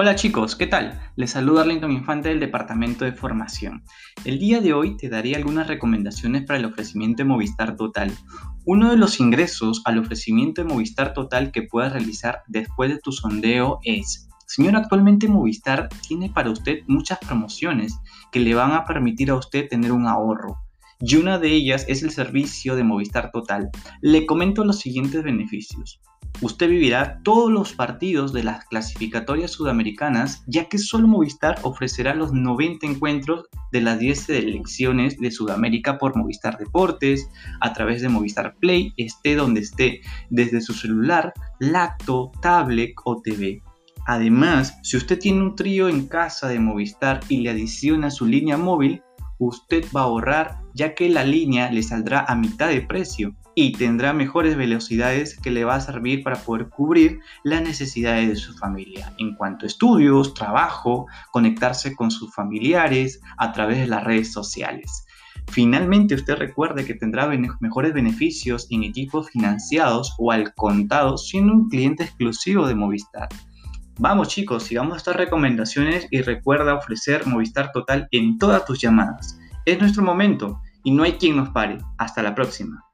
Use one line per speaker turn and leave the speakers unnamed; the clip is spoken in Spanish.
Hola chicos, ¿qué tal? Les saluda Arlington Infante del Departamento de Formación. El día de hoy te daré algunas recomendaciones para el ofrecimiento de Movistar Total. Uno de los ingresos al ofrecimiento de Movistar Total que puedas realizar después de tu sondeo es, señor, actualmente Movistar tiene para usted muchas promociones que le van a permitir a usted tener un ahorro. Y una de ellas es el servicio de Movistar Total. Le comento los siguientes beneficios. Usted vivirá todos los partidos de las clasificatorias sudamericanas, ya que solo Movistar ofrecerá los 90 encuentros de las 10 selecciones de Sudamérica por Movistar Deportes, a través de Movistar Play, esté donde esté, desde su celular, lacto, tablet o TV. Además, si usted tiene un trío en casa de Movistar y le adiciona su línea móvil, usted va a ahorrar ya que la línea le saldrá a mitad de precio y tendrá mejores velocidades que le va a servir para poder cubrir las necesidades de su familia en cuanto a estudios, trabajo, conectarse con sus familiares a través de las redes sociales. Finalmente, usted recuerde que tendrá mejores beneficios en equipos financiados o al contado siendo un cliente exclusivo de Movistar. Vamos chicos, sigamos estas recomendaciones y recuerda ofrecer Movistar Total en todas tus llamadas. Es nuestro momento y no hay quien nos pare. Hasta la próxima.